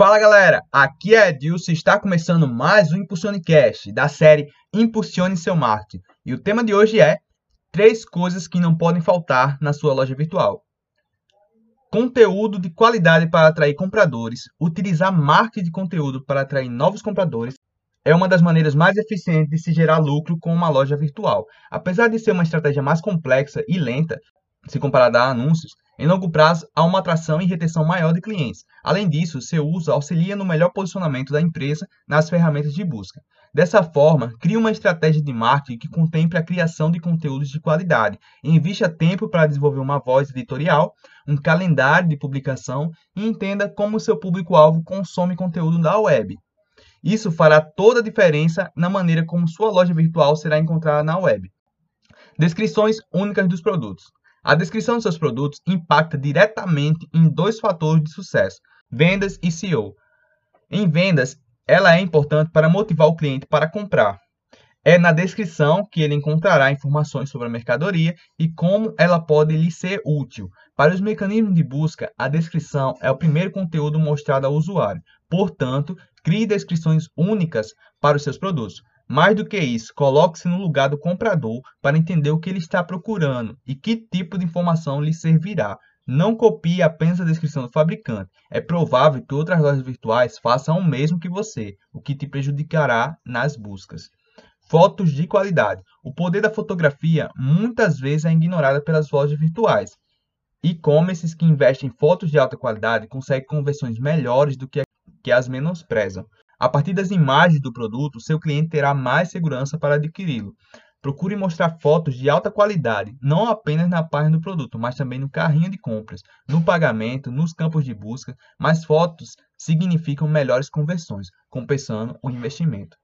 Fala galera, aqui é Edilson e está começando mais um Impulsionecast da série Impulsione seu marketing. E o tema de hoje é três coisas que não podem faltar na sua loja virtual. Conteúdo de qualidade para atrair compradores, utilizar marketing de conteúdo para atrair novos compradores é uma das maneiras mais eficientes de se gerar lucro com uma loja virtual. Apesar de ser uma estratégia mais complexa e lenta, se comparada a anúncios, em longo prazo, há uma atração e retenção maior de clientes. Além disso, seu uso auxilia no melhor posicionamento da empresa nas ferramentas de busca. Dessa forma, crie uma estratégia de marketing que contemple a criação de conteúdos de qualidade. Invista tempo para desenvolver uma voz editorial, um calendário de publicação e entenda como seu público-alvo consome conteúdo da web. Isso fará toda a diferença na maneira como sua loja virtual será encontrada na web. Descrições únicas dos produtos. A descrição dos seus produtos impacta diretamente em dois fatores de sucesso: vendas e SEO. Em vendas, ela é importante para motivar o cliente para comprar. É na descrição que ele encontrará informações sobre a mercadoria e como ela pode lhe ser útil. Para os mecanismos de busca, a descrição é o primeiro conteúdo mostrado ao usuário. Portanto, crie descrições únicas para os seus produtos. Mais do que isso, coloque-se no lugar do comprador para entender o que ele está procurando e que tipo de informação lhe servirá. Não copie apenas a descrição do fabricante. É provável que outras lojas virtuais façam o mesmo que você, o que te prejudicará nas buscas. Fotos de qualidade. O poder da fotografia muitas vezes é ignorado pelas lojas virtuais. E-commerces que investem em fotos de alta qualidade conseguem conversões melhores do que, as menosprezam. A partir das imagens do produto, seu cliente terá mais segurança para adquiri-lo. Procure mostrar fotos de alta qualidade, não apenas na página do produto, mas também no carrinho de compras, no pagamento, nos campos de busca. Mais fotos significam melhores conversões, compensando o investimento.